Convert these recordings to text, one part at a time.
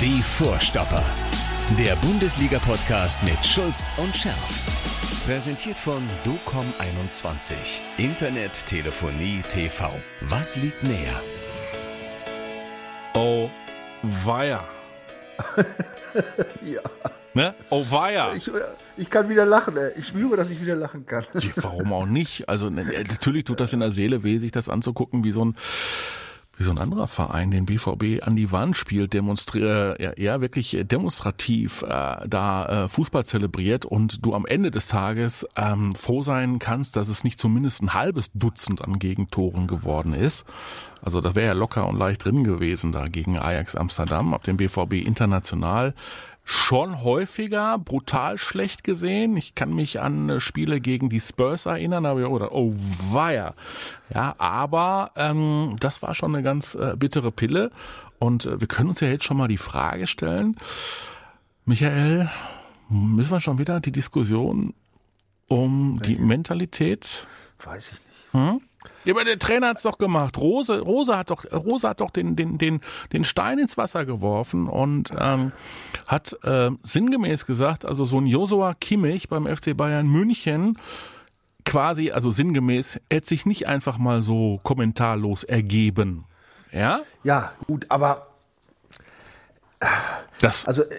Die Vorstopper. Der Bundesliga-Podcast mit Schulz und Scherf. Präsentiert von DOCOM21. Internet, Telefonie, TV. Was liegt näher? Oh, weia. Ja. Ne? Oh, weia. Ich, ich kann wieder lachen, ey. Ich spüre, dass ich wieder lachen kann. Warum auch nicht? Also ne, natürlich tut das in der Seele weh, sich das anzugucken, wie so ein wie so ein anderer Verein den BVB an die Wand spielt, demonstriert, ja, ja wirklich demonstrativ äh, da äh, Fußball zelebriert und du am Ende des Tages ähm, froh sein kannst, dass es nicht zumindest ein halbes Dutzend an Gegentoren geworden ist. Also das wäre ja locker und leicht drin gewesen da gegen Ajax Amsterdam, ab dem BVB international schon häufiger brutal schlecht gesehen. Ich kann mich an äh, Spiele gegen die Spurs erinnern, aber ich oh weia. Ja, aber ähm, das war schon eine ganz äh, bittere Pille. Und äh, wir können uns ja jetzt schon mal die Frage stellen, Michael, müssen wir schon wieder die Diskussion um Welche? die Mentalität? Weiß ich nicht. Hm? Ja, aber der Trainer hat's doch gemacht. Rose, Rose hat doch, Rose hat doch den, den, den, den Stein ins Wasser geworfen und ähm, hat äh, sinngemäß gesagt, also so ein Josua Kimmich beim FC Bayern München quasi, also sinngemäß, hätte sich nicht einfach mal so kommentarlos ergeben. Ja? Ja, gut, aber das also äh,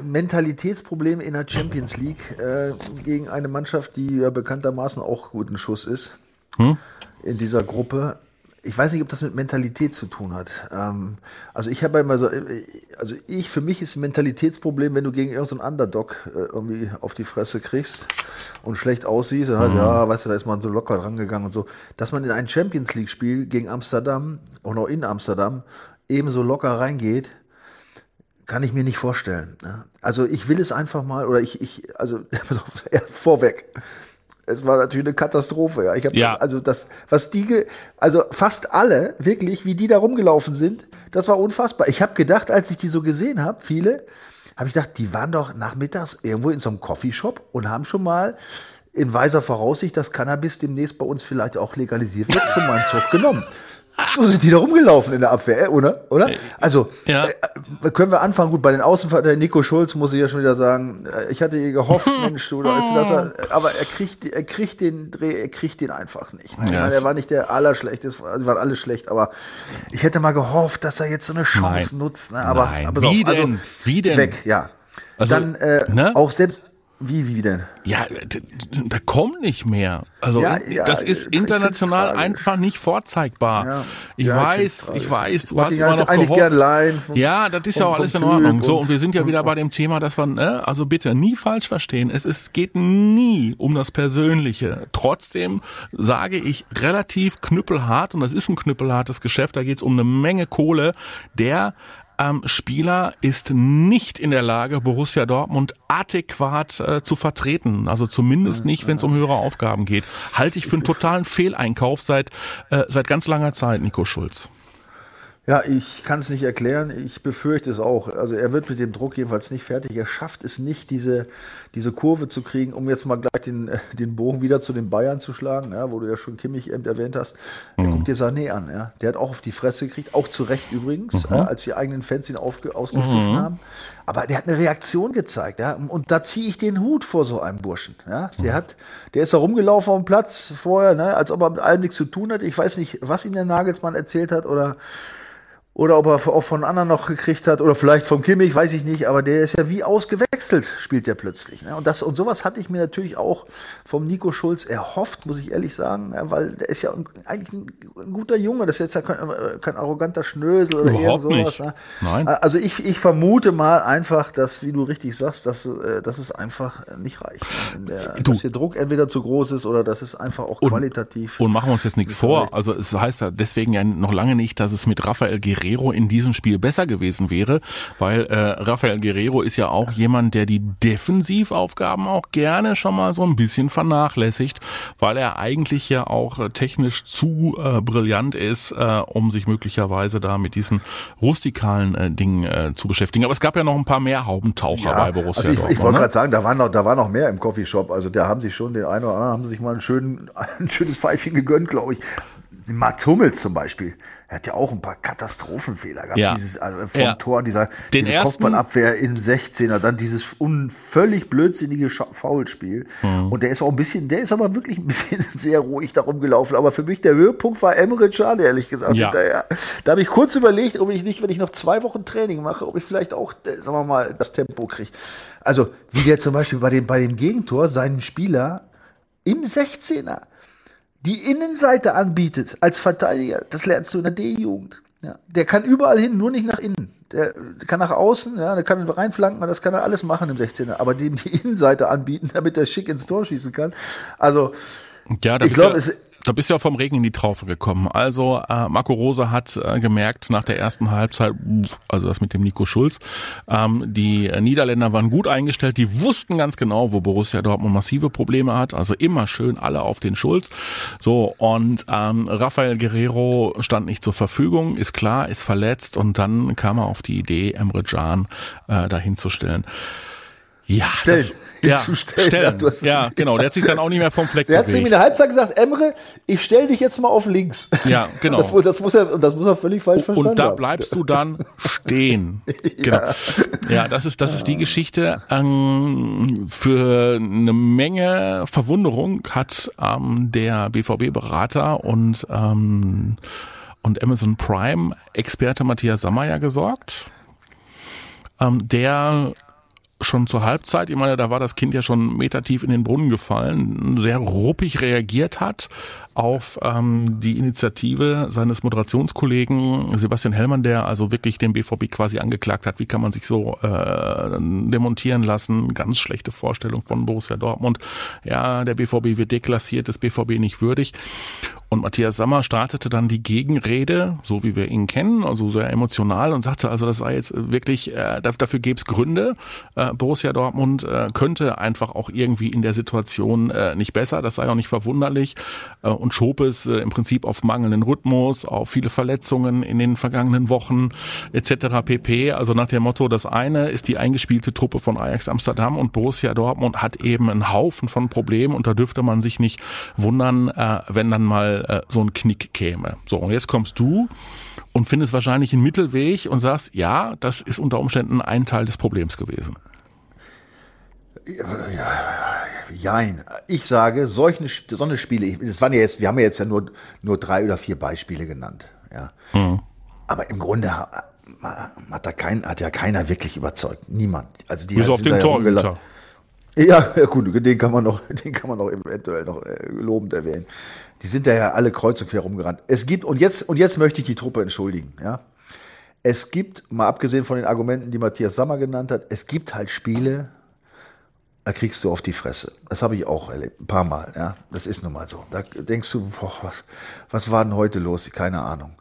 Mentalitätsprobleme in der Champions League äh, gegen eine Mannschaft, die ja bekanntermaßen auch guten Schuss ist. Hm? in dieser Gruppe. Ich weiß nicht, ob das mit Mentalität zu tun hat. Ähm, also ich habe immer so, also ich, für mich ist ein Mentalitätsproblem, wenn du gegen irgendeinen so Underdog äh, irgendwie auf die Fresse kriegst und schlecht aussiehst, dann heißt, mhm. ja, weißt du, da ist man so locker drangegangen und so. Dass man in ein Champions League Spiel gegen Amsterdam auch in Amsterdam ebenso locker reingeht, kann ich mir nicht vorstellen. Ne? Also ich will es einfach mal, oder ich, ich also vorweg, es war natürlich eine Katastrophe. Ja. Ich habe ja. also das, was die, also fast alle wirklich, wie die da rumgelaufen sind, das war unfassbar. Ich habe gedacht, als ich die so gesehen habe, viele, habe ich gedacht, die waren doch nachmittags irgendwo in so einem Coffeeshop und haben schon mal in weiser Voraussicht, dass Cannabis demnächst bei uns vielleicht auch legalisiert wird, schon mal einen Zug genommen. So sind die da rumgelaufen in der Abwehr, äh, oder? oder? Also, ja. äh, können wir anfangen? Gut, bei den Außenverteidigern, Nico Schulz muss ich ja schon wieder sagen, äh, ich hatte ihr gehofft, Mensch, du, dass er, aber er kriegt, er kriegt den Dreh, er kriegt den einfach nicht. Ne? Er war nicht der allerschlechteste, also waren alle schlecht, aber ich hätte mal gehofft, dass er jetzt so eine Chance Nein. nutzt. Ne? Aber, Nein. aber Wie doch, also, denn? Wie denn? Weg, ja. Also, Dann äh, ne? auch selbst, wie, wie denn? Ja, da kommt nicht mehr. Also Ja, ja, das ist ich international einfach nicht vorzeigbar. Ja. Ich ich weiß, ich, tragisch. weiß, du Mag hast immer noch eigentlich gern vom- ja, das ist ja auch alles in Ordnung. Typ So, und- und wir sind ja und- wieder bei dem Thema, dass wir, ne, also bitte nie falsch verstehen. Es ist, geht nie um das Persönliche. Trotzdem sage ich relativ knüppelhart, und das ist ein knüppelhartes Geschäft, da geht es um eine Menge Kohle, der ähm, Spieler ist nicht in der Lage, Borussia Dortmund adäquat äh, zu vertreten. Also zumindest nicht, wenn es um höhere Aufgaben geht. Halte ich für einen totalen Fehleinkauf seit, äh, seit ganz langer Zeit, Nico Schulz. Ja, ich kann es nicht erklären. Ich befürchte es auch. Also er wird mit dem Druck jedenfalls nicht fertig. Er schafft es nicht, diese, diese Kurve zu kriegen, um jetzt mal gleich den, den Bogen wieder zu den Bayern zu schlagen, ja, wo du ja schon Kimmich eben erwähnt hast. Er guckt dir Sané an. Ja. Der hat auch auf die Fresse gekriegt, auch zu Recht übrigens, äh, als die eigenen Fans ihn aufge, ausgepfiffen haben. Aber der hat eine Reaktion gezeigt. Ja. Und da ziehe ich den Hut vor so einem Burschen. Ja. Der, hat, der ist da rumgelaufen auf dem Platz vorher, ne, als ob er mit allem nichts zu tun hat. Ich weiß nicht, was ihm der Nagelsmann erzählt hat oder oder ob er auch von anderen noch gekriegt hat oder vielleicht vom Kimmich, weiß ich nicht, aber der ist ja wie ausgewechselt, spielt der plötzlich. Ne? Und das und sowas hatte ich mir natürlich auch vom Nico Schulz erhofft, muss ich ehrlich sagen, ja, weil der ist ja eigentlich ein, ein guter Junge, das ist jetzt ja kein, äh, kein arroganter Schnösel oder Überhaupt irgend sowas. Ne? Nein. Also ich, ich vermute mal einfach, dass, wie du richtig sagst, dass, äh, dass es einfach nicht reicht. Der, dass der Druck entweder zu groß ist oder dass es einfach auch qualitativ. Und machen wir uns jetzt nichts vor. Also es heißt ja deswegen ja noch lange nicht, dass es mit Rafael Guerrero in diesem Spiel besser gewesen wäre, weil äh, Rafael Guerrero ist ja auch jemand, der die Defensivaufgaben auch gerne schon mal so ein bisschen vernachlässigt, weil er eigentlich ja auch äh, technisch zu äh, brillant ist, äh, um sich möglicherweise da mit diesen rustikalen äh, Dingen äh, zu beschäftigen. Aber es gab ja noch ein paar mehr Haubentaucher bei Borussia also ich, Dortmund. ich wollte ne? gerade sagen, da war noch, da war noch mehr im Coffeeshop. Also da haben sich schon den einen oder anderen haben sich mal ein, schön, ein schönes Pfeifchen gegönnt, glaube ich. Mats Hummels zum Beispiel, er hat ja auch ein paar Katastrophenfehler gehabt. Ja. Dieses also vom Ja. Tor, dieser Den diese Kopfballabwehr in 16er, dann dieses un, völlig blödsinnige Foulspiel. Mhm. Und der ist auch ein bisschen, der ist aber wirklich ein bisschen sehr ruhig darum gelaufen. Aber für mich der Höhepunkt war Emre Can, ehrlich gesagt. Ja. Hinterher. Da habe ich kurz überlegt, ob ich nicht, wenn ich noch zwei Wochen Training mache, ob ich vielleicht auch, äh, sagen wir mal, das Tempo kriege. Also, wie der zum Beispiel bei dem, bei dem Gegentor seinen Spieler im 16er die Innenseite anbietet als Verteidiger, das lernst du in der D-Jugend. Ja, der kann überall hin, nur nicht nach innen. Der kann nach außen, ja, der kann reinflanken, das kann er alles machen im 16er. Aber dem die Innenseite anbieten, damit er schick ins Tor schießen kann. Also, Ja, Ich bist glaub, ja, es- da bist ja vom Regen in die Traufe gekommen. Also äh, Marco Rose hat äh, gemerkt nach der ersten Halbzeit, also das mit dem Nico Schulz, ähm, die Niederländer waren gut eingestellt, die wussten ganz genau, wo Borussia Dortmund massive Probleme hat. Also immer schön alle auf den Schulz. So und ähm, Rafael Guerrero stand nicht zur Verfügung, ist klar, ist verletzt und dann kam er auf die Idee, Emre Can äh, dahin zu stellen. Ja, Stellen. ja, Hinzustellen. stellen. Ja, hast es ja, genau. Der hat sich dann auch nicht mehr vom Fleck der hat zu ihm in bewegt. der Halbzeit gesagt, Emre, ich stell dich jetzt mal auf links. Ja, genau. Das, das muss er, das muss er völlig falsch verstanden Und da haben. bleibst du dann stehen. Genau. Ja, das ist, das ist die Geschichte. Ähm, für eine Menge Verwunderung hat ähm, der BVB-Berater und, ähm, und Amazon Prime-Experte Matthias Sammer gesorgt. Ähm, der schon zur Halbzeit, ich meine, da war das Kind ja schon metertief in den Brunnen gefallen, sehr ruppig reagiert hat auf ähm, die Initiative seines Moderationskollegen Sebastian Hellmann, der also wirklich den BVB quasi angeklagt hat, wie kann man sich so äh, demontieren lassen, ganz schlechte Vorstellung von Borussia Dortmund. Ja, der BVB wird deklassiert, das BVB nicht würdig. Und Matthias Sammer startete dann die Gegenrede, so wie wir ihn kennen, also sehr emotional und sagte, also das sei jetzt wirklich, äh, dafür gäbe es Gründe. Äh, Borussia Dortmund äh, könnte einfach auch irgendwie in der Situation äh, nicht besser, das sei auch nicht verwunderlich. Äh, und schob es äh, im Prinzip auf mangelnden Rhythmus, auf viele Verletzungen in den vergangenen Wochen etc. pp. Also nach dem Motto, das eine ist die eingespielte Truppe von Ajax Amsterdam und Borussia Dortmund hat eben einen Haufen von Problemen und da dürfte man sich nicht wundern, äh, wenn dann mal äh, so ein Knick käme. So, und jetzt kommst du und findest wahrscheinlich einen Mittelweg und sagst, ja, das ist unter Umständen ein Teil des Problems gewesen. Jein. Ich sage, solche, so eine Spiele, das waren ja jetzt, wir haben ja jetzt ja nur, nur drei oder vier Beispiele genannt, ja. Mhm. Aber im Grunde ha- hat da kein, hat ja keiner wirklich überzeugt. Niemand. Also die Bis auf sind den Torhüter. Ja, ja, gut, den kann man noch, den kann man noch eventuell noch äh, lobend erwähnen. Die sind da ja alle kreuz und quer rumgerannt. Es gibt, und jetzt, und jetzt möchte ich die Truppe entschuldigen, ja. Es gibt, mal abgesehen von den Argumenten, die Matthias Sammer genannt hat, es gibt halt Spiele, da kriegst du auf die Fresse. Das habe ich auch erlebt, ein paar Mal, ja. Das ist nun mal so. Da denkst du, boah, was, was war denn heute los? Keine Ahnung.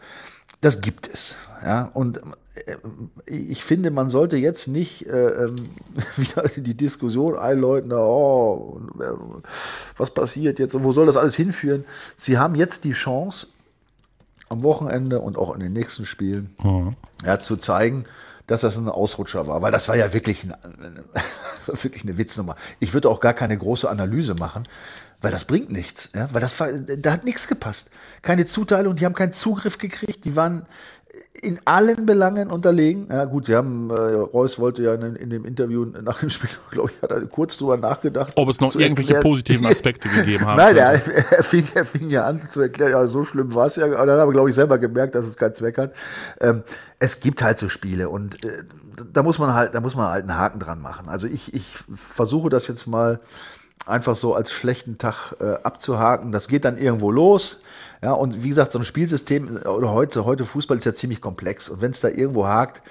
Das gibt es, ja. Und äh, ich finde, man sollte jetzt nicht äh, ähm, wieder in die Diskussion einläuten, oh, äh, was passiert jetzt und wo soll das alles hinführen? Sie haben jetzt die Chance, am Wochenende und auch in den nächsten Spielen ja, zu zeigen, dass das ein Ausrutscher war, weil das war ja wirklich, ein, wirklich eine Witznummer. Ich würde auch gar keine große Analyse machen, weil das bringt nichts, ja, weil das da hat nichts gepasst. Keine Zuteilung, die haben keinen Zugriff gekriegt, die waren in allen Belangen unterlegen. Ja, gut, sie haben, äh, Reus wollte ja in, in dem Interview nach dem Spiel, glaube ich, hat er kurz drüber nachgedacht. Ob es noch irgendwelche erklären- positiven Aspekte gegeben haben Nein, er, er, fing, er fing ja an zu erklären, ja, so schlimm war es ja. Aber dann haben wir, glaube ich, selber gemerkt, dass es keinen Zweck hat. Ähm, es gibt halt so Spiele und äh, da muss man halt, da muss man halt einen Haken dran machen. Also ich, ich versuche das jetzt mal einfach so als schlechten Tag äh, abzuhaken. Das geht dann irgendwo los. Ja, und wie gesagt, so ein Spielsystem äh, oder heute, heute Fußball ist ja ziemlich komplex. Und wenn es da irgendwo hakt,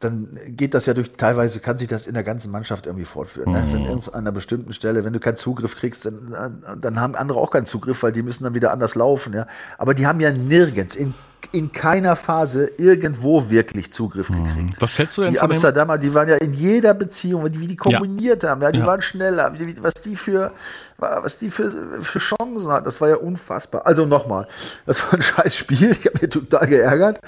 dann geht das ja durch, teilweise kann sich das in der ganzen Mannschaft irgendwie fortführen. Ne? Wenn irgend an einer bestimmten Stelle, wenn du keinen Zugriff kriegst, dann, dann haben andere auch keinen Zugriff, weil die müssen dann wieder anders laufen. Ja? Aber die haben ja nirgends, in, in keiner Phase irgendwo wirklich Zugriff gekriegt. Was hältst du denn Die von Amsterdamer, die waren ja in jeder Beziehung, wie die kombiniert haben, ja, die Ja. waren schneller, was die für, was die für, für Chancen hat, das war ja unfassbar. Also nochmal, das war ein scheiß Spiel, ich habe mich total geärgert,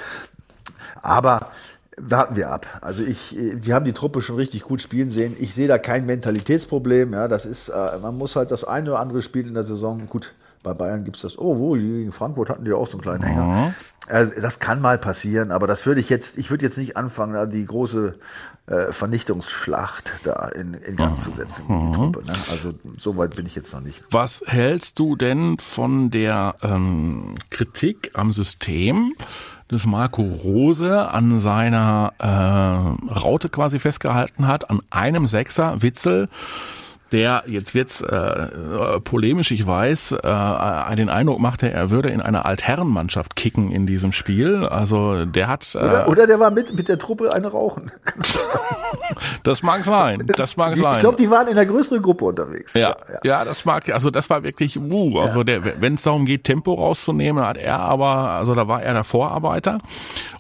aber warten wir ab. Also ich, wir haben die Truppe schon richtig gut spielen sehen. Ich sehe da kein Mentalitätsproblem. Ja, das ist, äh, man muss halt das eine oder andere Spiel in der Saison gut. bei Bayern gibt es das, oh, wo, gegen Frankfurt hatten die auch so einen kleinen Hänger. Mhm. Also, das kann mal passieren, aber das würde ich jetzt, ich würde jetzt nicht anfangen, die große äh, Vernichtungsschlacht da in, in Gang zu setzen, die mhm. Truppe. Ne? Also so weit bin ich jetzt noch nicht. Was hältst du denn von der ähm, Kritik am System? Des Marco Rose an seiner äh, Raute quasi festgehalten hat, an einem Sechser, Witzel, der, jetzt wird's äh, polemisch, ich weiß, äh, den Eindruck machte, er würde in einer Altherrenmannschaft kicken in diesem Spiel. Also der hat. Äh, oder, oder der war mit, mit der Truppe eine rauchen. das mag sein. Das mag sein. Ich glaube, die waren in einer größeren Gruppe unterwegs. Ja, ja, ja. ja das mag, also das war wirklich, uh, also ja. der, wenn es darum geht, Tempo rauszunehmen, hat er aber, also da war er der Vorarbeiter.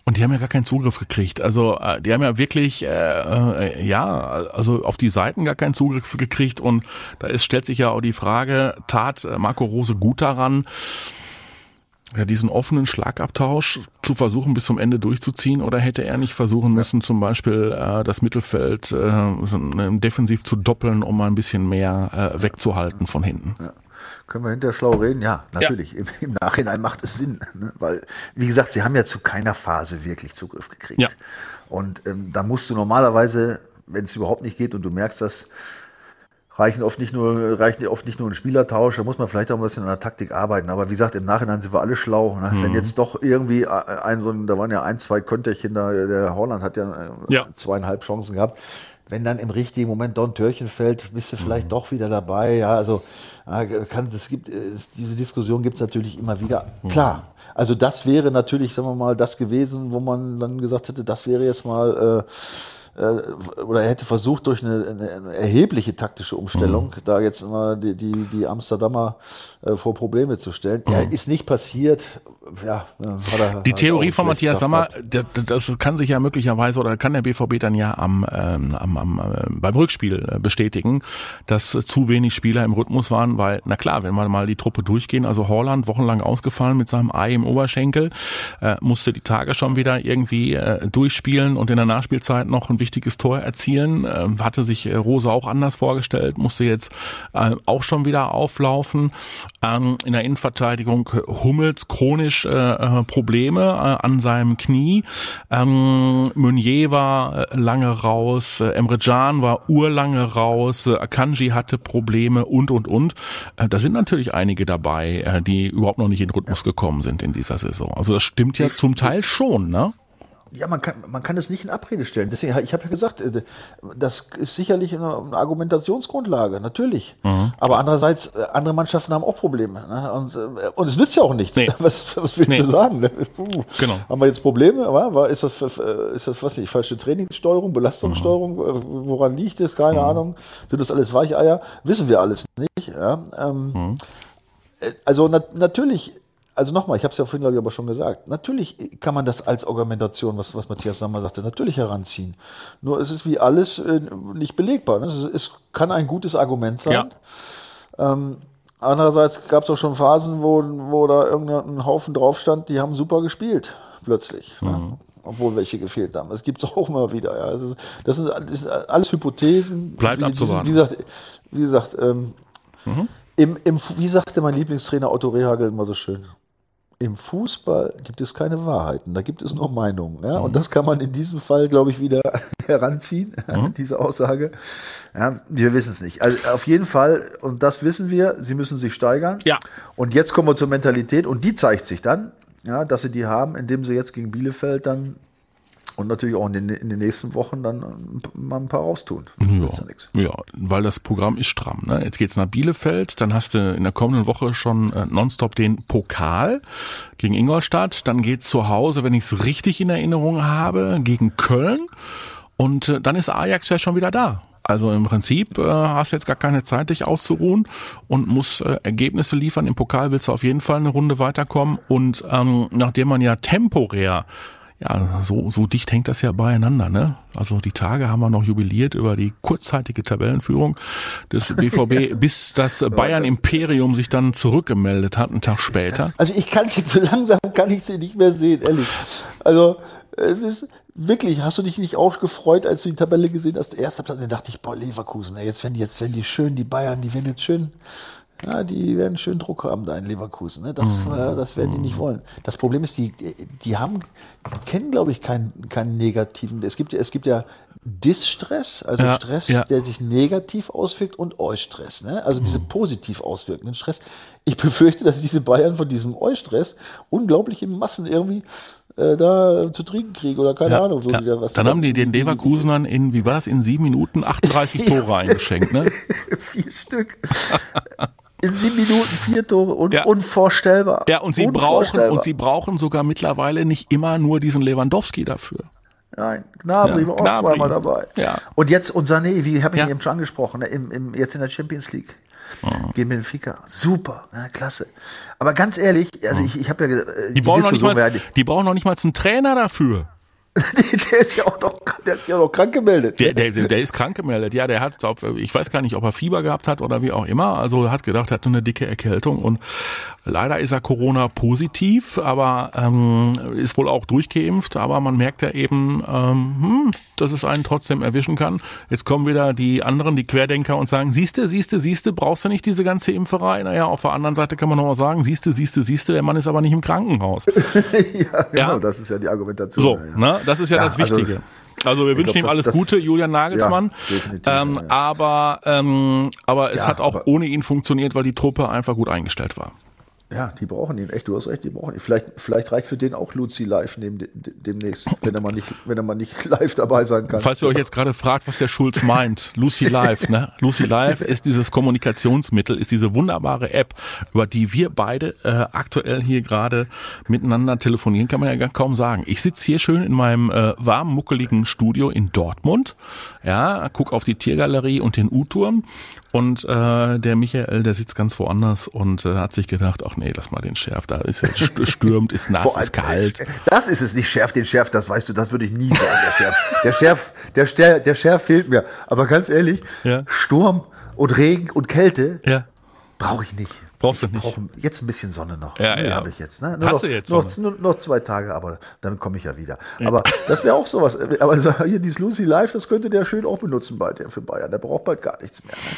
Und die haben ja gar keinen Zugriff gekriegt. Also äh, die haben ja wirklich, äh, äh, ja, also auf die Seiten gar keinen Zugriff gekriegt. Und da ist, stellt sich ja auch die Frage, tat äh, Marco Rose gut daran, ja, diesen offenen Schlagabtausch zu versuchen, bis zum Ende durchzuziehen? Oder hätte er nicht versuchen müssen, zum Beispiel äh, das Mittelfeld äh, defensiv zu doppeln, um mal ein bisschen mehr äh, wegzuhalten von hinten? Ja. Können wir hinterher schlau reden? Ja, natürlich. Ja. Im, Im, Nachhinein macht es Sinn. Ne? Weil, wie gesagt, sie haben ja zu keiner Phase wirklich Zugriff gekriegt. Ja. Und ähm, da musst du normalerweise, wenn es überhaupt nicht geht und du merkst das, reichen oft nicht nur, reichen oft nicht nur ein Spielertausch, da muss man vielleicht auch ein bisschen an der Taktik arbeiten. Aber wie gesagt, im Nachhinein sind wir alle schlau. Ne? Mhm. Wenn jetzt doch irgendwie ein so ein, da waren ja ein, zwei Könterchen da, der Holland hat ja, äh, ja. zweieinhalb Chancen gehabt. Wenn dann im richtigen Moment Don Törchen fällt, bist du vielleicht mhm. doch wieder dabei. Ja, also kann, es gibt, es, diese Diskussion gibt es natürlich immer wieder. Mhm. Klar, also das wäre natürlich, sagen wir mal, das gewesen, wo man dann gesagt hätte, das wäre jetzt mal äh, äh, oder er hätte versucht, durch eine, eine erhebliche taktische Umstellung mhm. da jetzt immer die, die, die Amsterdamer äh, vor Probleme zu stellen. Mhm. Ja, ist nicht passiert. Ja, hat er, die Theorie von Matthias Sammer, das kann sich ja möglicherweise oder kann der BVB dann ja am, ähm, am, am äh, beim Rückspiel äh, bestätigen, dass zu wenig Spieler im Rhythmus waren, weil, na klar, wenn wir mal die Truppe durchgehen, also Holland wochenlang ausgefallen mit seinem Ei im Oberschenkel, äh, musste die Tage schon wieder irgendwie äh, durchspielen und in der Nachspielzeit noch ein wichtiges Tor erzielen, äh, hatte sich äh, Rose auch anders vorgestellt, musste jetzt äh, auch schon wieder auflaufen. Ähm, in der Innenverteidigung Hummels chronisch äh, äh, Probleme äh, an seinem Knie. Ähm, Meunier war äh, lange raus, Emre Can war urlange raus, Akanji hatte Probleme und und und. Da sind natürlich einige dabei, die überhaupt noch nicht in Rhythmus gekommen sind in dieser Saison. Also das stimmt ja zum Teil schon, ne? Ja, man kann, man kann es nicht in Abrede stellen. Deswegen, ich habe ja gesagt, äh, das ist sicherlich eine, Argumentationsgrundlage, natürlich. Mhm. Aber andererseits, äh, andere Mannschaften haben auch Probleme. Ne? Und, äh, und es nützt ja auch nichts. Nee. Was, was willst nee. du sagen? Ne? Puh. Genau. Haben wir jetzt Probleme? War, ist das, ist das was nicht, falsche Trainingssteuerung, Belastungssteuerung? Mhm. Woran liegt es? Keine mhm. Ahnung. Sind das alles Weicheier? Wissen wir alles nicht. Ja? Ähm, mhm. Also na, natürlich also nochmal, ich habe es ja vorhin, glaube ich, aber schon gesagt. Natürlich kann man das als Argumentation, was, was Matthias Sammer sagte, natürlich heranziehen. Nur es ist wie alles äh, nicht belegbar. Ne? Es, es, kann ein gutes Argument sein. Ja. Ähm, andererseits gab es auch schon Phasen, wo, wo da irgendein Haufen drauf stand, die haben super gespielt, plötzlich. Ne? Mhm. Ne? Obwohl welche gefehlt haben. Das gibt es auch immer wieder. Ja. Das, ist, das, sind, das, sind, alles Hypothesen. Bleibt wie, abzuwarten. Wie gesagt, wie gesagt ähm, mhm. im, im, wie sagte mein Lieblingstrainer Otto Rehagel immer so schön, im Fußball gibt es keine Wahrheiten, da gibt es nur Meinungen. Ja? Mhm. Und das kann man in diesem Fall, glaube ich, wieder heranziehen, mhm. diese Aussage. Ja, wir wissen es nicht. Also auf jeden Fall, und das wissen wir, sie müssen sich steigern. Ja. Und jetzt kommen wir zur Mentalität und die zeigt sich dann, ja, dass sie die haben, indem sie jetzt gegen Bielefeld dann und natürlich auch in den, in den nächsten Wochen dann mal ein paar raustun. Ja, ja, weil das Programm ist stramm. Ne? Jetzt geht's nach Bielefeld, dann hast du in der kommenden Woche schon äh, nonstop den Pokal gegen Ingolstadt. Dann geht's zu Hause, wenn ich es richtig in Erinnerung habe, gegen Köln. Und äh, dann ist Ajax ja schon wieder da. Also im Prinzip äh, hast du jetzt gar keine Zeit, dich auszuruhen und musst äh, Ergebnisse liefern. Im Pokal willst du auf jeden Fall eine Runde weiterkommen. Und ähm, nachdem man ja temporär ja, so, so dicht hängt das ja beieinander, ne? Also die Tage haben wir noch jubiliert über die kurzzeitige Tabellenführung des BVB, bis das Bayern Imperium sich dann zurückgemeldet hat, einen Tag später. Also ich kann jetzt so langsam kann ich sie nicht mehr sehen, ehrlich. Also es ist wirklich, hast du dich nicht auch gefreut, als du die Tabelle gesehen hast? Erst dann dachte ich, boah, Leverkusen, jetzt wenn die, jetzt wenn die schön, die Bayern, die werden jetzt schön Ja, die werden schön Druck haben da in Leverkusen. Ne? Das, mhm. äh, das werden die nicht wollen. Das Problem ist, die, die haben, kennen, glaube ich, keinen, keinen negativen. Es gibt, es gibt ja Distress, also ja, Stress, ja. der sich negativ auswirkt und Eustress, ne? also diese mhm. positiv auswirkenden Stress. Ich befürchte, dass diese Bayern von diesem Eustress unglaublich in Massen irgendwie äh, da zu trinken kriegen oder keine ja, Ahnung. So ja. was Dann haben die den Leverkusenern in, wie war das, in sieben Minuten 38 Tore eingeschenkt, ne? Vier Stück. In sieben Minuten vier Tore, un ja. unvorstellbar. Ja, und sie brauchen, und sie brauchen sogar mittlerweile nicht immer nur diesen Lewandowski dafür. Nein, Gnabry ja, war auch Gnabry. zweimal dabei. Ja. Und jetzt, und Sané, wie habe ich ja. eben schon angesprochen, ne, im, im, jetzt in der Champions League. Mhm. Gegen Benfica. Super, ja, klasse. Aber ganz ehrlich, also mhm. ich, ich habe ja äh, die, die, brauchen noch nicht mal, die brauchen noch nicht mal einen Trainer dafür. der ist ja auch noch, der ist ja auch noch krank gemeldet. Der, der, der ist krank gemeldet. Ja, der hat, ich weiß gar nicht, ob er Fieber gehabt hat oder wie auch immer. Also hat gedacht, er hat eine dicke Erkältung und leider ist er Corona positiv, aber ähm, ist wohl auch durchgeimpft. Aber man merkt ja eben, ähm, hm, dass es einen trotzdem erwischen kann. Jetzt kommen wieder die anderen, die Querdenker und sagen, siehste, siehste, siehste, brauchst du nicht diese ganze Impferei? Naja, auf der anderen Seite kann man noch mal sagen, siehste, siehste, siehste, der Mann ist aber nicht im Krankenhaus. ja, genau, ja? das ist ja die Argumentation. So, ja. ne? Das ist ja, ja das also Wichtige. Also, also wir wünschen glaub, ihm alles das, Gute, Julian Nagelsmann. Ja, ähm, ja. Aber ähm, aber es ja, hat auch ohne ihn funktioniert, weil die Truppe einfach gut eingestellt war. Ja, die brauchen ihn echt, du hast recht, die brauchen ihn. Vielleicht, vielleicht reicht für den auch Luzi live neben, demnächst, wenn er mal nicht, wenn er mal nicht live dabei sein kann. Falls ihr euch jetzt gerade fragt, was der Schulz meint, Lucy Live, ne? Lucy Live ist dieses Kommunikationsmittel, ist diese wunderbare App, über die wir beide äh, aktuell hier gerade miteinander telefonieren, kann man ja kaum sagen. Ich sitze hier schön in meinem äh, warmen, muckeligen Studio in Dortmund, ja, guck auf die Tiergalerie und den U-Turm und äh, der Michael, der sitzt ganz woanders und äh, hat sich gedacht, ach nee, lass mal den Schärf, da ist jetzt stürmt, ist nass, ist kalt. Das ist es nicht, Schärf, den Schärf, das weißt du, das würde ich nie sagen, der Schärf. Der Schärf, der, der, der Schärf fehlt mir. Aber ganz ehrlich, ja. Sturm und Regen und Kälte ja. brauche ich nicht. Brauchst du nicht. jetzt ein bisschen Sonne noch. Ja, ja. habe ich jetzt. Ne? Nur Hast noch, du jetzt noch, nur, noch zwei Tage, aber dann komme ich ja wieder. Ja. Aber das wäre auch sowas. Aber hier dieses Lucy Live, das könnte der schön auch benutzen bald für Bayern. Der braucht bald gar nichts mehr. Ne?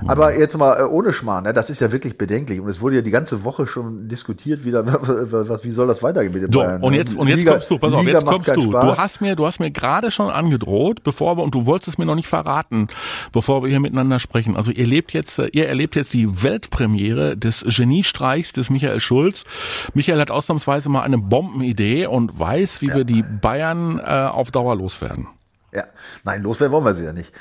Mhm. Aber jetzt mal äh, ohne Schmarrn, ne? das ist ja wirklich bedenklich. Und es wurde ja die ganze Woche schon diskutiert, wieder, was, wie soll das weitergehen mit dem so, Bayern? Und ne? jetzt, und jetzt Liga, kommst du, pass auf, jetzt kommst du. Spaß. Du hast mir, du hast mir gerade schon angedroht, bevor wir, und du wolltest es mir noch nicht verraten, bevor wir hier miteinander sprechen. Also ihr lebt jetzt, ihr erlebt jetzt die Weltpremiere des des Geniestreichs des Michael Schulz. Michael hat ausnahmsweise mal eine Bombenidee und weiß, wie ja. wir die Bayern äh, auf Dauer loswerden. Ja, nein, loswerden wollen wir sie ja nicht.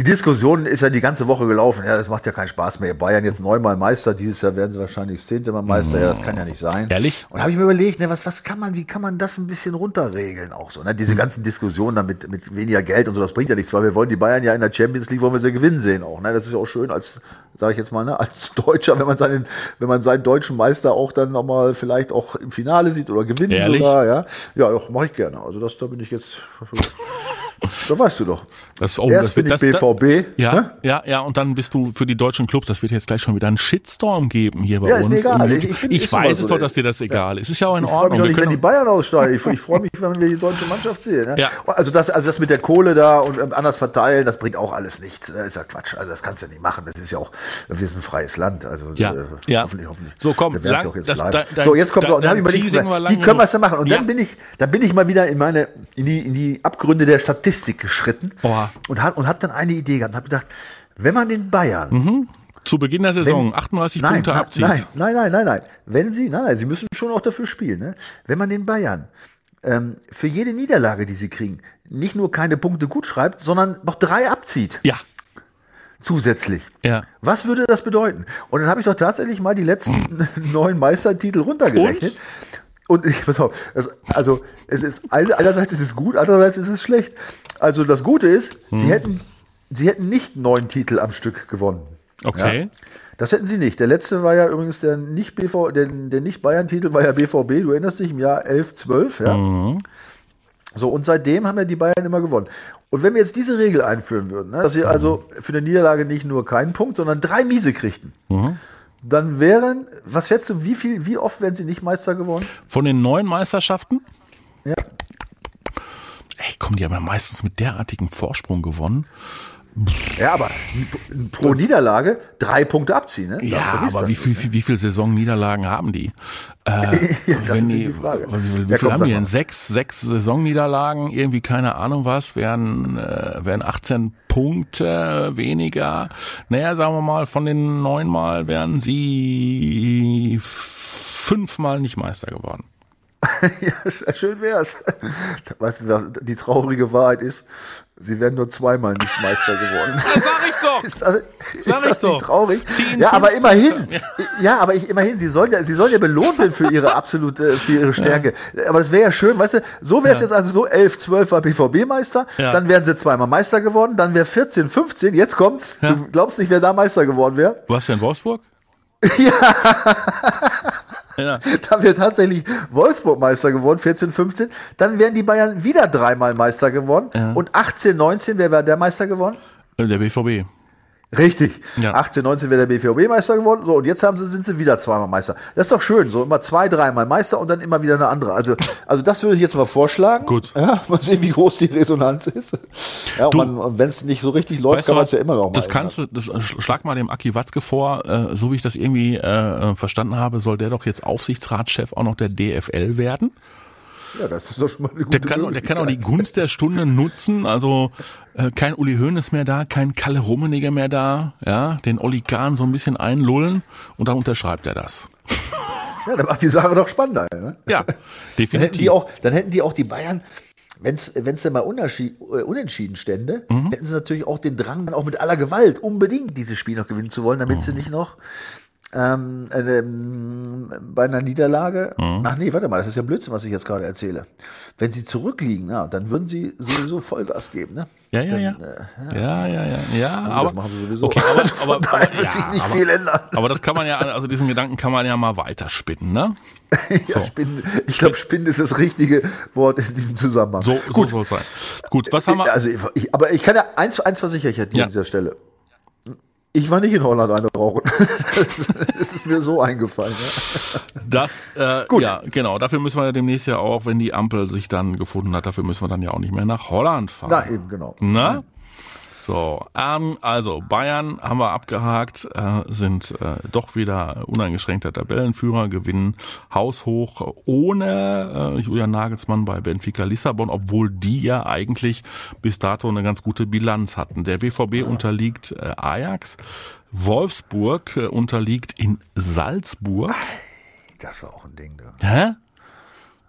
Die Diskussion ist ja die ganze Woche gelaufen. Ja, das macht ja keinen Spaß mehr. Bayern jetzt neunmal Meister. Dieses Jahr werden sie wahrscheinlich das zehnte Mal Meister. Ja, das kann ja nicht sein. Ehrlich? Und habe ich mir überlegt, ne, was, was kann man, wie kann man das ein bisschen runterregeln auch so? Ne? Diese mhm. ganzen Diskussionen da mit, weniger Geld und so, das bringt ja nichts, weil wir wollen die Bayern ja in der Champions League, wollen wir sie gewinnen sehen auch. Ne? Das ist ja auch schön als, sage ich jetzt mal, ne, als Deutscher, wenn man seinen, wenn man seinen deutschen Meister auch dann nochmal vielleicht auch im Finale sieht oder gewinnen Ehrlich? sogar. Ja, ja, doch mache ich gerne. Also das, da bin ich jetzt. Da weißt du doch. Das, oh, Erst das bin ich BVB. ja, ne? ja, ja, und dann bist du für die deutschen Clubs. Das wird jetzt gleich schon wieder einen Shitstorm geben hier bei ja, uns. Ich, ich, ich weiß es so, doch, dass dir das egal ja. ist. Ist ja auch in ich Ordnung. Ich freue mich nicht, wenn die Bayern aussteigen. Ich, ich freue mich, wenn wir die deutsche Mannschaft sehen. Ne? Ja. Also das, also das mit der Kohle da und ähm, anders verteilen, das bringt auch alles nichts. Das ist ja Quatsch. Also das kannst du ja nicht machen. Das ist ja auch, wir sind ein freies Land. Also ja. Äh, ja. hoffentlich, hoffentlich. So komm, lang, auch jetzt das, da, da, so jetzt kommt da, dann habe ich überlegt, wie können wir es denn machen? Und dann bin ich, dann bin ich mal wieder in meine, in die, in die Abgründe der Statistik geschritten. Und hat, und hat dann eine Idee gehabt und hat gedacht, wenn man den Bayern mhm. Zu Beginn der Saison wenn, 38 nein, Punkte abzieht. Nein, nein, nein, nein, nein. Wenn sie, nein, nein, sie müssen schon auch dafür spielen. Ne? Wenn man den Bayern ähm, für jede Niederlage, die sie kriegen, nicht nur keine Punkte gut schreibt, sondern noch drei abzieht. Ja. Zusätzlich. Ja. Was würde das bedeuten? Und dann habe ich doch tatsächlich mal die letzten neun Meistertitel runtergerechnet. Und? Und ich, pass auf, das, also es ist einerseits ist es gut, andererseits ist es schlecht. Also das Gute ist, hm. sie hätten, sie hätten nicht neun Titel am Stück gewonnen. Okay. Ja? Das hätten sie nicht. Der letzte war ja übrigens der nicht BV, der, der nicht Bayern-Titel war ja BVB, du erinnerst dich, im Jahr 11, 12, ja. Mhm. So, und seitdem haben ja die Bayern immer gewonnen. Und wenn wir jetzt diese Regel einführen würden, ne, dass sie also für eine Niederlage nicht nur keinen Punkt, sondern drei Miese kriegten, mhm dann wären, was schätzt du, wie viel, wie oft wären sie nicht Meister geworden? Von den neun Meisterschaften? Ja. Ey, komm, die haben ja meistens mit derartigem Vorsprung gewonnen. Ja, aber pro Niederlage drei Punkte abziehen. Ne? Ja, aber wie viel, wie, wie viel Saisonniederlagen haben die? Äh, Ja, das wenn ist die, die Frage. Wie, wie Ja, viel haben die denn? Sechs, sechs Saisonniederlagen, irgendwie keine Ahnung was, wären, äh, wären 18 Punkte weniger. Naja, sagen wir mal, von den neun Mal wären sie fünfmal nicht Meister geworden. Ja, schön wär's. Weißt du, was die traurige Wahrheit ist? Sie werden nur zweimal nicht Meister geworden. Sag ich doch! Ist, das- ist Sag ich das doch. nicht traurig? Ziehen Ja, aber immerhin. Ja, aber ich, immerhin, sie sollen ja, sie sollen ja belohnt werden für ihre absolute, für ihre Stärke. Aber das wäre ja schön, weißt du, so wäre es jetzt also so, 11, 12 war BVB-Meister, Ja. dann wären sie zweimal Meister geworden, dann wäre 14, 15, jetzt kommt's, Ja. du glaubst nicht, wer da Meister geworden wäre? Was denn, Wolfsburg? Ja. Dann wäre tatsächlich Wolfsburg Meister geworden, 14, 15. Dann wären die Bayern wieder dreimal Meister geworden. Und 18, 19, wer wäre der Meister geworden? Ja. Der BVB. Richtig. Ja. 18, 19 wäre der BVB Meister geworden. So, und jetzt haben sie, sind sie wieder zweimal Meister. Das ist doch schön. So immer zwei, dreimal Meister und dann immer wieder eine andere. Also, also das würde ich jetzt mal vorschlagen. Gut. Ja, mal sehen, wie groß die Resonanz ist. Ja, und, Du- man- und wenn es nicht so richtig läuft, kann man es ja immer noch mal Das kannst du, das, schlag mal dem Aki Watzke vor, äh, so wie ich das irgendwie äh, verstanden habe, soll der doch jetzt Aufsichtsratschef auch noch der DFL werden. Ja, das ist doch schon mal eine gute Der kann, der kann auch die. Gunst der Stunde nutzen. Also äh, kein Uli Hoeneß mehr da, kein Kalle Rummenigge mehr da. Ja, den Olli Kahn so ein bisschen einlullen und dann unterschreibt er das. Ja, dann macht die Sache doch spannender. Ne? Ja, Dann hätten definitiv. die auch, dann hätten die auch die Bayern, wenn es denn mal äh, unentschieden stände, Mhm. hätten sie natürlich auch den Drang, dann auch mit aller Gewalt unbedingt dieses Spiel noch gewinnen zu wollen, damit Mhm. sie nicht noch ähm, äh, ähm, bei einer Niederlage, Mhm. ach nee, warte mal, das ist ja Blödsinn, was ich jetzt gerade erzähle. Wenn sie zurückliegen, na, dann würden sie sowieso Vollgas geben, ne? ja, ja, ja. Dann, äh, Ja, ja, ja. Ja, aber, aber, das machen sie sowieso. Okay, aber, aber, daher aber, wird sich ja, nicht aber, viel ändern. aber das kann man ja, also diesen Gedanken kann man ja mal weiterspinnen, ne? Ja, Spinnen, ich glaube, Spinnen ist das richtige Wort in diesem Zusammenhang. So, so soll es sein. Gut, was haben wir? Also, ich, aber ich kann ja eins, eins versichere ich ja dir Ja. an dieser Stelle. Ich war nicht in Holland eine rauchen. Das, das ist mir so eingefallen. Ja. Das, äh, Gut. ja, genau. Dafür müssen wir ja demnächst ja auch, wenn die Ampel sich dann gefunden hat, dafür müssen wir dann ja auch nicht mehr nach Holland fahren. Na, eben, genau. Na? So, ähm, also Bayern haben wir abgehakt, äh, sind äh, doch wieder uneingeschränkter Tabellenführer, gewinnen haushoch ohne äh, Julian Nagelsmann bei Benfica Lissabon, obwohl die ja eigentlich bis dato eine ganz gute Bilanz hatten. Der BVB unterliegt äh, Ajax, Wolfsburg äh, unterliegt in Salzburg. Das war auch ein Ding. Da. Hä?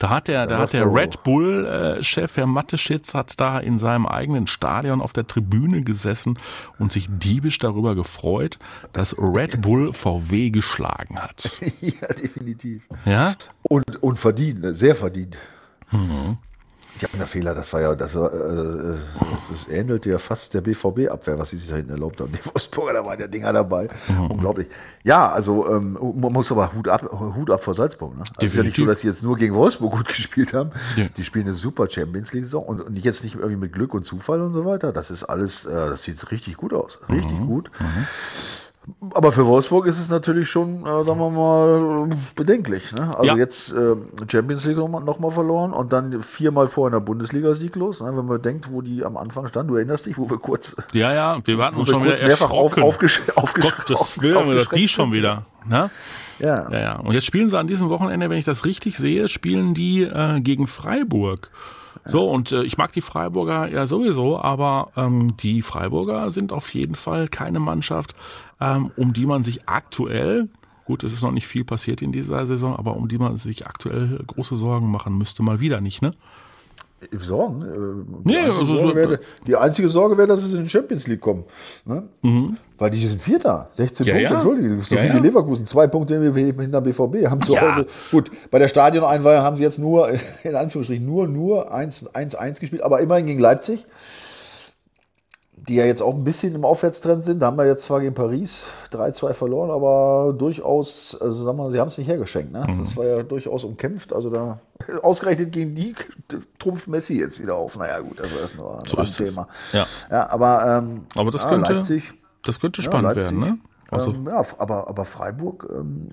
Da hat der, da hat der. Red Bull-Chef, Herr Matteschitz, hat da in seinem eigenen Stadion auf der Tribüne gesessen und sich diebisch darüber gefreut, dass Red Bull VW geschlagen hat. ja, definitiv. Ja? Und, und verdient, ne, sehr verdient. Mhm. Ich habe einen Fehler, das war ja, das, war, äh, das ähnelte ja fast der BVB-Abwehr, was sie sich da hinten erlaubt haben. Die Wolfsburger, da waren ja Dinger dabei. Mhm. Unglaublich. Ja, also ähm, man muss aber Hut ab, Hut ab vor Salzburg. Ne? Also es ist ja nicht so, dass sie jetzt nur gegen Wolfsburg gut gespielt haben. Ja. Die spielen eine super Champions League-Saison und, und jetzt nicht irgendwie mit Glück und Zufall und so weiter. Das ist alles, äh, das sieht richtig gut aus. Richtig Mhm. gut. Aber für Wolfsburg ist es natürlich schon, äh, sagen wir mal, bedenklich. Ne? Also Ja. jetzt äh, Champions League nochmal noch mal verloren und dann viermal vor in der Bundesliga sieglos. Ne? Wenn man denkt, wo die am Anfang standen, du erinnerst dich, wo wir kurz, Ja, ja, wir hatten wo uns wir schon wieder mehrfach auf, aufgesch aufgesch Gottes Willen, haben wir gesagt, die aufgeschreckt schon wieder. Ne? Ja. Ja, ja. Und jetzt spielen sie an diesem Wochenende, wenn ich das richtig sehe, spielen die äh, gegen Freiburg. So, und äh, ich mag die Freiburger ja sowieso, aber ähm, die Freiburger sind auf jeden Fall keine Mannschaft, ähm, um die man sich aktuell, gut, es ist noch nicht viel passiert in dieser Saison, aber um die man sich aktuell große Sorgen machen müsste, mal wieder nicht, ne? Sorgen? Äh, Nee, die, einzige also so- Sorge wäre, die einzige Sorge wäre, dass es in die Champions League kommen. Ne? Weil die sind Vierter, 16 Mhm. Ja, Punkte, ja. Entschuldige, so Ja, viel wie Leverkusen, zwei Punkte hinter BVB, haben zu. Hause, gut, bei der Stadioneinweihung haben sie jetzt nur, in Anführungsstrichen, nur, nur 1-1 gespielt, aber immerhin gegen Leipzig, die ja jetzt auch ein bisschen im Aufwärtstrend sind, da haben wir jetzt zwar gegen Paris 3-2 verloren, aber durchaus, also sagen wir mal, sie haben es nicht hergeschenkt, ne? Mhm. Das war ja durchaus umkämpft, also da, ausgerechnet gegen die trumpft Messi jetzt wieder auf, naja gut, also das ist nur ein So. Thema. Ja. Ja, aber, ähm, Aber das ja, könnte, Leipzig, das könnte ja, spannend Leipzig, werden, ne? Also, ähm, ja, aber, aber Freiburg, ähm,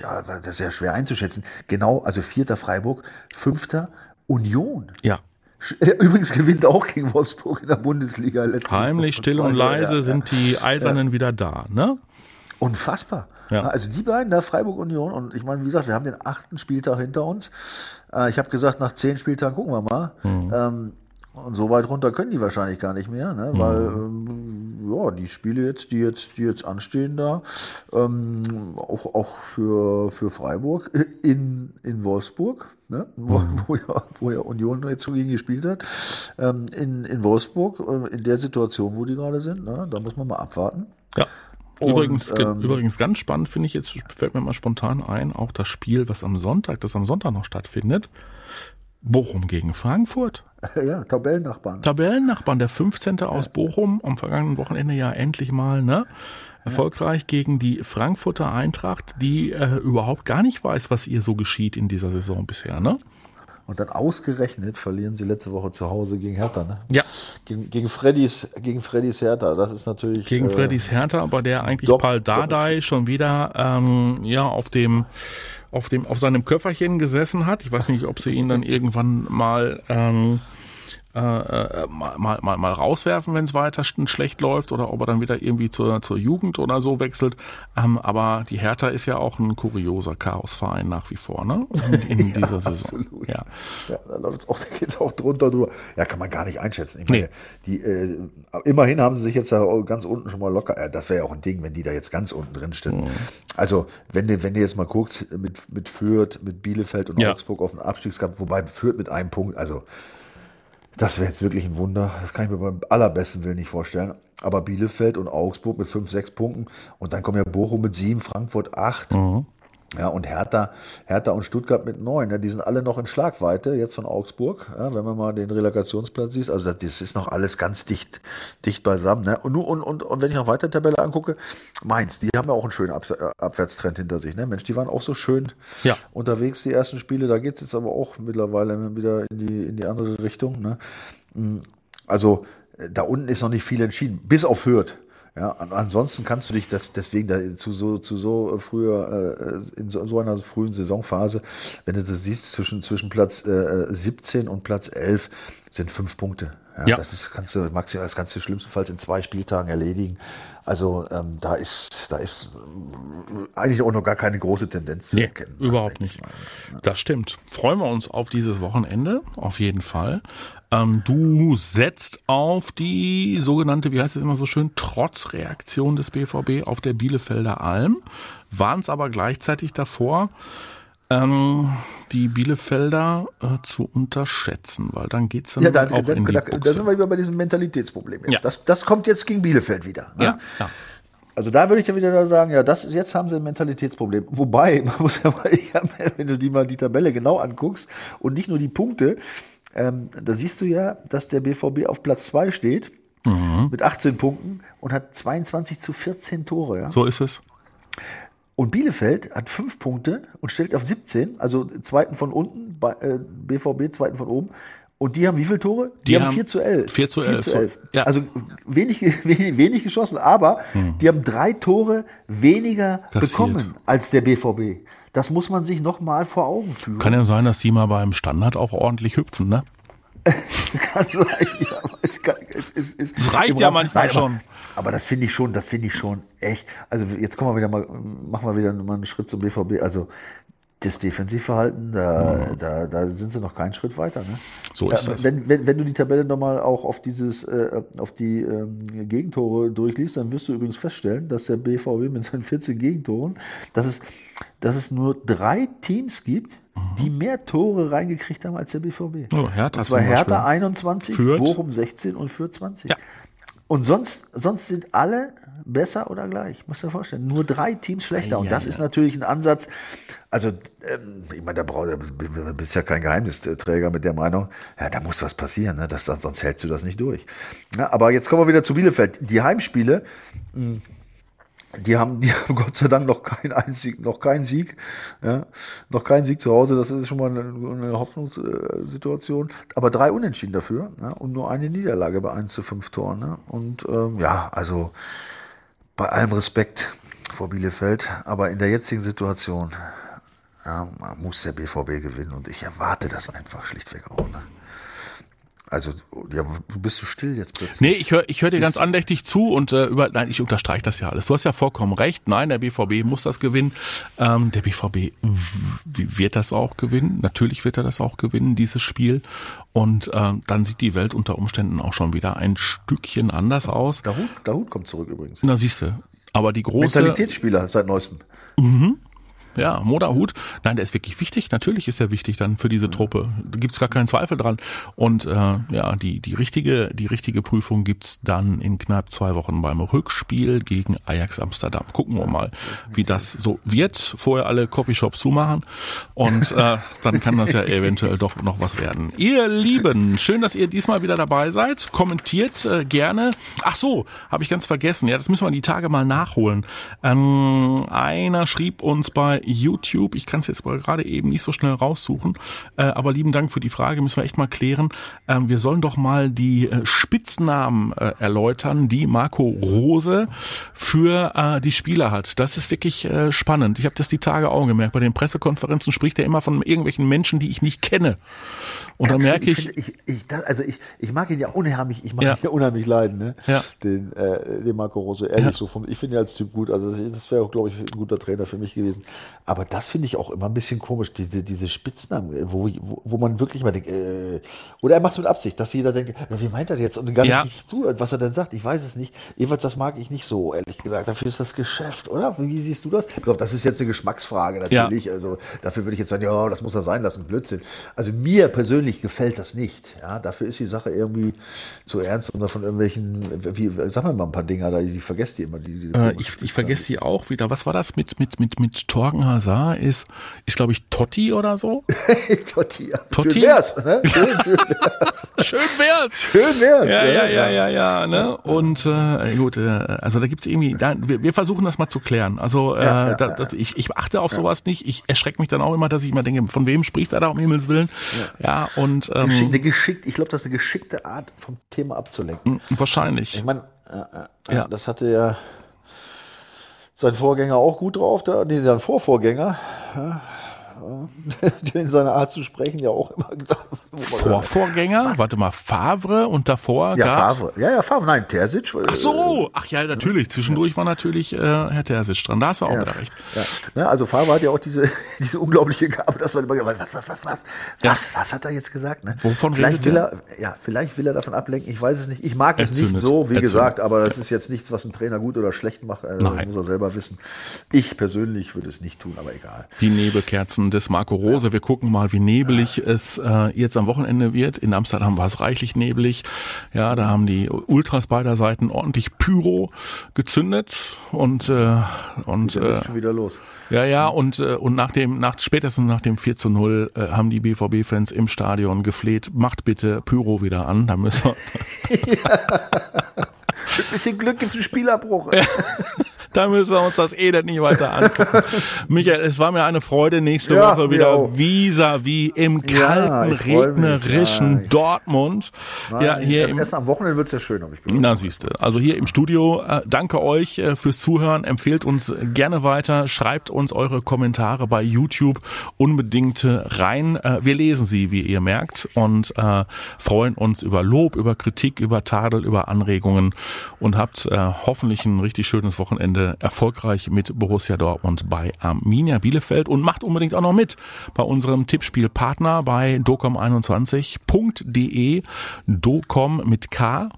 ja, das ist ja schwer einzuschätzen. Genau, also vierter Freiburg, fünfter Union. ja. Übrigens gewinnt auch gegen Wolfsburg in der Bundesliga letztlich. Heimlich, still und leise ja, sind die Eisernen ja. wieder da, ne? Unfassbar. Ja. Also die beiden, da Freiburg Union und ich meine, wie gesagt, wir haben den achten Spieltag hinter uns. Äh, ich habe gesagt, nach zehn Spieltagen gucken wir mal. Mhm. Ähm, und so weit runter können die wahrscheinlich gar nicht mehr, ne? weil mhm. ähm, ja, die Spiele jetzt, die jetzt, die jetzt anstehen da, ähm, auch, auch für, für Freiburg in, in Wolfsburg, ne? wo, mhm. wo, ja, wo ja Union jetzt gegen gespielt hat, ähm, in, in Wolfsburg, äh, in der Situation, wo die gerade sind, ne? da muss man mal abwarten. Ja. Übrigens, und, ähm, übrigens ganz spannend finde ich jetzt, fällt mir mal spontan ein, auch das Spiel, was am Sonntag, das am Sonntag noch stattfindet. Bochum gegen Frankfurt. Ja, Tabellennachbarn. Tabellennachbarn, der 15. aus Bochum, am vergangenen Wochenende ja endlich mal, ne? Erfolgreich ja. gegen die Frankfurter Eintracht, die äh, überhaupt gar nicht weiß, was ihr so geschieht in dieser Saison bisher, ne? Und dann ausgerechnet verlieren sie letzte Woche zu Hause gegen Hertha, ne? Ja. Gegen, gegen Freddys, gegen Freddys Hertha. Das ist natürlich. Gegen äh, Freddys Hertha, bei der eigentlich Paul Dardai schon wieder ähm, ja auf dem auf dem auf seinem Köfferchen gesessen hat. Ich weiß nicht, ob sie ihn dann irgendwann mal ähm, äh, äh, mal, mal, mal rauswerfen, wenn es weiter schlecht läuft oder ob er dann wieder irgendwie zur, zur Jugend oder so wechselt. Ähm, aber die Hertha ist ja auch ein kurioser Chaosverein nach wie vor, ne? In, in dieser ja, Saison. Absolut. Ja. ja, da läuft's auch, da geht's auch drunter drüber. Ja, kann man gar nicht einschätzen. Ich meine, nee. die, äh, immerhin haben sie sich jetzt da ganz unten schon mal locker. Äh, das wäre ja auch ein Ding, wenn die da jetzt ganz unten drin stehen. Mhm. Also, wenn du, wenn du jetzt mal guckst, mit, mit Fürth, mit Bielefeld und ja. Augsburg auf den Abstiegskampf, wobei Fürth mit einem Punkt, also das wäre jetzt wirklich ein Wunder. Das kann ich mir beim allerbesten Willen nicht vorstellen. Aber Bielefeld und Augsburg mit fünf, sechs Punkten und dann kommen ja Bochum mit sieben, Frankfurt acht. Mhm. Ja, und Hertha, Hertha und Stuttgart mit neun. Ja, die sind alle noch in Schlagweite jetzt von Augsburg. Ja, wenn man mal den Relegationsplatz sieht. Also das ist noch alles ganz dicht, dicht beisammen. Ne? Und, und, und, und wenn ich noch weiter Tabelle angucke, Mainz, die haben ja auch einen schönen Ab Abwärtstrend hinter sich. Ne? Mensch, die waren auch so schön ja. unterwegs, die ersten Spiele. Da geht es jetzt aber auch mittlerweile wieder in die, in die andere Richtung. Ne? Also da unten ist noch nicht viel entschieden. Bis auf Hürth. Ja, ansonsten kannst du dich das deswegen da zu so zu so äh, früher äh, in, so, in so einer frühen Saisonphase, wenn du das siehst zwischen zwischen Platz äh, 17 und Platz 11 sind fünf Punkte. Ja, ja. Das ist, kannst du maximal, das kannst du schlimmstenfalls in zwei Spieltagen erledigen. Also ähm, da ist, da ist eigentlich auch noch gar keine große Tendenz zu nee, erkennen. Überhaupt nicht. Mal. Das stimmt. Freuen wir uns auf dieses Wochenende, auf jeden Fall. Ähm, du setzt auf die sogenannte, wie heißt es immer so schön, Trotzreaktion des BVB auf der Bielefelder Alm. Waren es aber gleichzeitig davor, ähm, die Bielefelder äh, zu unterschätzen, weil dann geht's dann ja, da, auch da, in die da, da sind wir wieder bei diesem Mentalitätsproblem. Jetzt. Ja. Das, das kommt jetzt gegen Bielefeld wieder. Ne? Ja, ja. Also da würde ich ja wieder sagen, ja, das jetzt haben sie ein Mentalitätsproblem. Wobei, man muss ja mal, wenn du die mal die Tabelle genau anguckst und nicht nur die Punkte, ähm, da siehst du ja, dass der BVB auf Platz 2 steht mhm. mit 18 Punkten und hat 22 zu 14 Tore. Ja? So ist es. Und Bielefeld hat fünf Punkte und stellt auf 17, also zweiten von unten, äh, BVB zweiten von oben. Und die haben wie viele Tore? Die, die haben 4 zu 11. 4 zu 11. 4 zu 11. Ja. Also wenig, wenig, wenig geschossen, aber hm. die haben drei Tore weniger Kassiert. bekommen als der BVB. Das muss man sich nochmal vor Augen führen. Kann ja sein, dass die mal beim Standard auch ordentlich hüpfen, ne? kann sein, ja, es, kann, es, es, es, es reicht ja manchmal Nein, schon. Aber das finde ich schon, das finde ich schon echt. Also jetzt kommen wir wieder mal, machen wir wieder mal einen Schritt zum BVB. Also das Defensivverhalten, da, mhm. da, da sind sie noch keinen Schritt weiter. Ne? So ist das. Wenn, wenn, wenn du die Tabelle nochmal auch auf dieses, äh, auf die ähm, Gegentore durchliest, dann wirst du übrigens feststellen, dass der BVB mit seinen 14 Gegentoren, dass es, dass es nur drei Teams gibt, mhm. die mehr Tore reingekriegt haben als der BVB. Oh, Hertha und zwar Hertha 21, Fürth. Bochum 16 und Fürth 20. Ja. Und sonst, sonst sind alle besser oder gleich. Muss dir vorstellen. Nur drei Teams schlechter. und das ja. ist natürlich ein Ansatz. Also, ähm, ich meine, da braucht, du bist ja kein Geheimnisträger mit der Meinung, ja, da muss was passieren, ne? das, sonst hältst du das nicht durch. Ja, aber jetzt kommen wir wieder zu Bielefeld. Die Heimspiele, hm, die haben, die haben Gott sei Dank noch keinen einzigen, noch keinen Sieg, ja, noch keinen Sieg zu Hause. Das ist schon mal eine, eine Hoffnungssituation. Aber drei Unentschieden dafür ja, und nur eine Niederlage bei 1 zu 5 Toren. Ne? Und ähm, ja, also bei allem Respekt vor Bielefeld, aber in der jetzigen Situation ja, muss der BVB gewinnen und ich erwarte das einfach schlichtweg auch. Ne? Also, ja, du bist so still jetzt plötzlich. Nee, ich höre ich hör dir ganz andächtig zu und äh, über, nein, ich unterstreiche das ja alles. Du hast ja vollkommen recht. Nein, der BVB muss das gewinnen. Ähm, der BVB wird das auch gewinnen. Natürlich wird er das auch gewinnen, dieses Spiel. Und äh, dann sieht die Welt unter Umständen auch schon wieder ein Stückchen anders aus. Der Hut, der Hut kommt zurück übrigens. Na, siehst du. Aber die große. Mentalitätsspieler seit neuestem. Mhm. Ja, Moderhut. Nein, der ist wirklich wichtig. Natürlich ist er wichtig dann für diese Truppe. Da gibt's gar keinen Zweifel dran. Und äh, ja, die, die, richtige, die richtige Prüfung gibt's dann in knapp zwei Wochen beim Rückspiel gegen Ajax Amsterdam. Gucken wir mal, wie das so wird. Vorher alle Coffeeshops zumachen und äh, dann kann das ja eventuell doch noch was werden. Ihr Lieben, schön, dass ihr diesmal wieder dabei seid. Kommentiert äh, gerne. Ach so, habe ich ganz vergessen. Ja, das müssen wir die Tage mal nachholen. Ähm, einer schrieb uns bei YouTube. Ich kann es jetzt mal gerade eben nicht so schnell raussuchen. Äh, aber lieben Dank für die Frage, müssen wir echt mal klären. Ähm, wir sollen doch mal die äh, Spitznamen äh, erläutern, die Marco Rose für äh, die Spieler hat. Das ist wirklich äh, spannend. Ich habe das die Tage auch gemerkt. Bei den Pressekonferenzen spricht er immer von irgendwelchen Menschen, die ich nicht kenne. Und dann merke ich, ich, ich, also ich, ich mag ihn ja unheimlich, ich mag ja. ihn ja unheimlich leiden, ne? Ja. Den, äh, den Marco Rose, ehrlich ja. so. Vom, ich finde ihn als Typ gut. Also das wäre auch, glaube ich, ein guter Trainer für mich gewesen. Aber das finde ich auch immer ein bisschen komisch, diese, diese Spitznamen, wo, wo, wo man wirklich mal denkt, äh, oder er macht es mit Absicht, dass jeder denkt, ja, wie meint er jetzt? Und gar ja. nicht zuhört, was er denn sagt. Ich weiß es nicht. Jedenfalls, das mag ich nicht so, ehrlich gesagt. Dafür ist das Geschäft, oder? Wie siehst du das? Das ist jetzt eine Geschmacksfrage natürlich. Ja. Also dafür würde ich jetzt sagen, ja, das muss er sein lassen, Blödsinn. Also mir persönlich gefällt das nicht. Ja, dafür ist die Sache irgendwie zu ernst und von irgendwelchen, wie, sag mal ein paar Dinger da, ich vergesse die immer. Die, die äh, ich ich vergesse sie auch wieder. Was war das mit, mit, mit, mit Torgen Hazard? Ist, ist glaube ich, Totti oder so? Totti, ja. Totti? Schön wär's. Ne? Schön, schön wär's. schön wär's. Schön wär's. Ja, ja, ja, ja, ja. Ne? Und äh, gut, äh, also da gibt's irgendwie, da, wir, wir versuchen das mal zu klären. Also äh, ja, ja, da, das, ich, ich achte auf sowas nicht. Ich erschrecke mich dann auch immer, dass ich immer denke, von wem spricht er da um Himmels Willen? Ja, und ähm, eine geschickt, ich glaube, das ist eine geschickte Art vom Thema abzulenken. Wahrscheinlich. Ich meine, äh, äh, ja. das hatte ja sein Vorgänger auch gut drauf, da, nee, sein Vorvorgänger. in seiner Art zu sprechen ja auch immer gedacht. Vorvorgänger? Was? Warte mal, Favre und davor ja, gab's? Favre. Ja, ja, Favre, nein, Terzic. Ach so, ach ja, natürlich. Zwischendurch ja. war natürlich äh, Herr Terzic dran. Da hast du auch ja. wieder recht. Ja. ja. also Favre hat ja auch diese, diese unglaubliche Gabe, dass man immer was, was, was, was, was, was, was hat er jetzt gesagt? Ne? Wovon vielleicht will er, ja, vielleicht will er davon ablenken. Ich weiß es nicht. Ich mag es nicht so, wie Erzündet. gesagt, aber das ist jetzt nichts, was ein Trainer gut oder schlecht macht. Äh, muss er selber wissen. Ich persönlich würde es nicht tun, aber egal. Die Nebelkerzen des Marco Rose. Wir gucken mal, wie nebelig es äh, jetzt am Wochenende wird. In Amsterdam war es reichlich nebelig. Ja, da haben die Ultras beider Seiten ordentlich Pyro gezündet und äh, und äh, schon wieder los. Ja, ja, und, äh, und nach dem, nach, spätestens nach dem 4 zu 0 äh, haben die BVB-Fans im Stadion gefleht, macht bitte Pyro wieder an, da müssen wir. Mit bisschen Glück gibt's einen Spielabbruch. Ja da müssen wir uns das Elend nicht weiter angucken. Michael, es war mir eine Freude, nächste ja, Woche wieder vis-à-vis im kalten, ja, regnerischen ja, Dortmund. Nein, ja, hier erst, im, erst am Wochenende wird's ja schön, habe ich gehört. Na, siehste. Also hier im Studio, äh, danke euch äh, fürs Zuhören. Empfehlt uns gerne weiter. Schreibt uns eure Kommentare bei YouTube unbedingt äh, rein. Äh, wir lesen sie, wie ihr merkt, und äh, freuen uns über Lob, über Kritik, über Tadel, über Anregungen und habt äh, hoffentlich ein richtig schönes Wochenende erfolgreich mit Borussia Dortmund bei Arminia Bielefeld und macht unbedingt auch noch mit bei unserem Tippspielpartner bei docom21.de. Docom mit K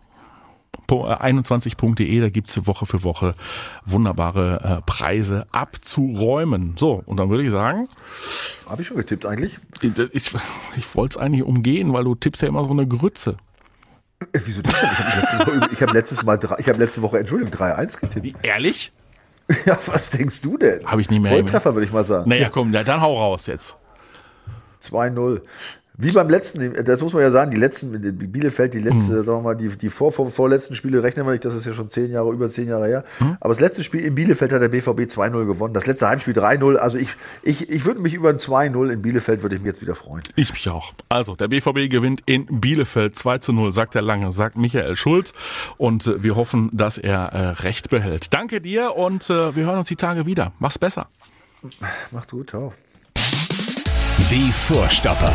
21.de, da gibt's Woche für Woche wunderbare äh, Preise abzuräumen. So, und dann würde ich sagen. Habe ich schon getippt eigentlich? Ich, ich, ich wollte es eigentlich umgehen, weil du tippst ja immer so eine Grütze. Äh, wieso das denn? Ich habe letzte, Woche, ich hab letztes Mal, ich habe letzte Woche, Entschuldigung, 3-1 getippt. Ehrlich? Ja, was denkst du denn? Habe ich nicht mehr. Volltreffer, würde ich mal sagen. Naja, komm, dann hau raus jetzt. 2-0. Wie beim letzten, das muss man ja sagen, die letzten, Bielefeld, die letzte, mhm. sagen wir mal, die, die vor, vor, vorletzten Spiele rechnen wir nicht, das ist ja schon zehn Jahre, über zehn Jahre her. Mhm. Aber das letzte Spiel in Bielefeld hat der BVB 2-0 gewonnen. Das letzte Heimspiel 3-0. Also ich, ich, ich würde mich über ein 2-0 in Bielefeld, würde ich mich jetzt wieder freuen. Ich mich auch. Also, der BVB gewinnt in Bielefeld 2 0, sagt der Lange, sagt Michael Schulz. Und äh, wir hoffen, dass er äh, recht behält. Danke dir und äh, wir hören uns die Tage wieder. Mach's besser. Macht's gut, ciao. Die Vorstopper.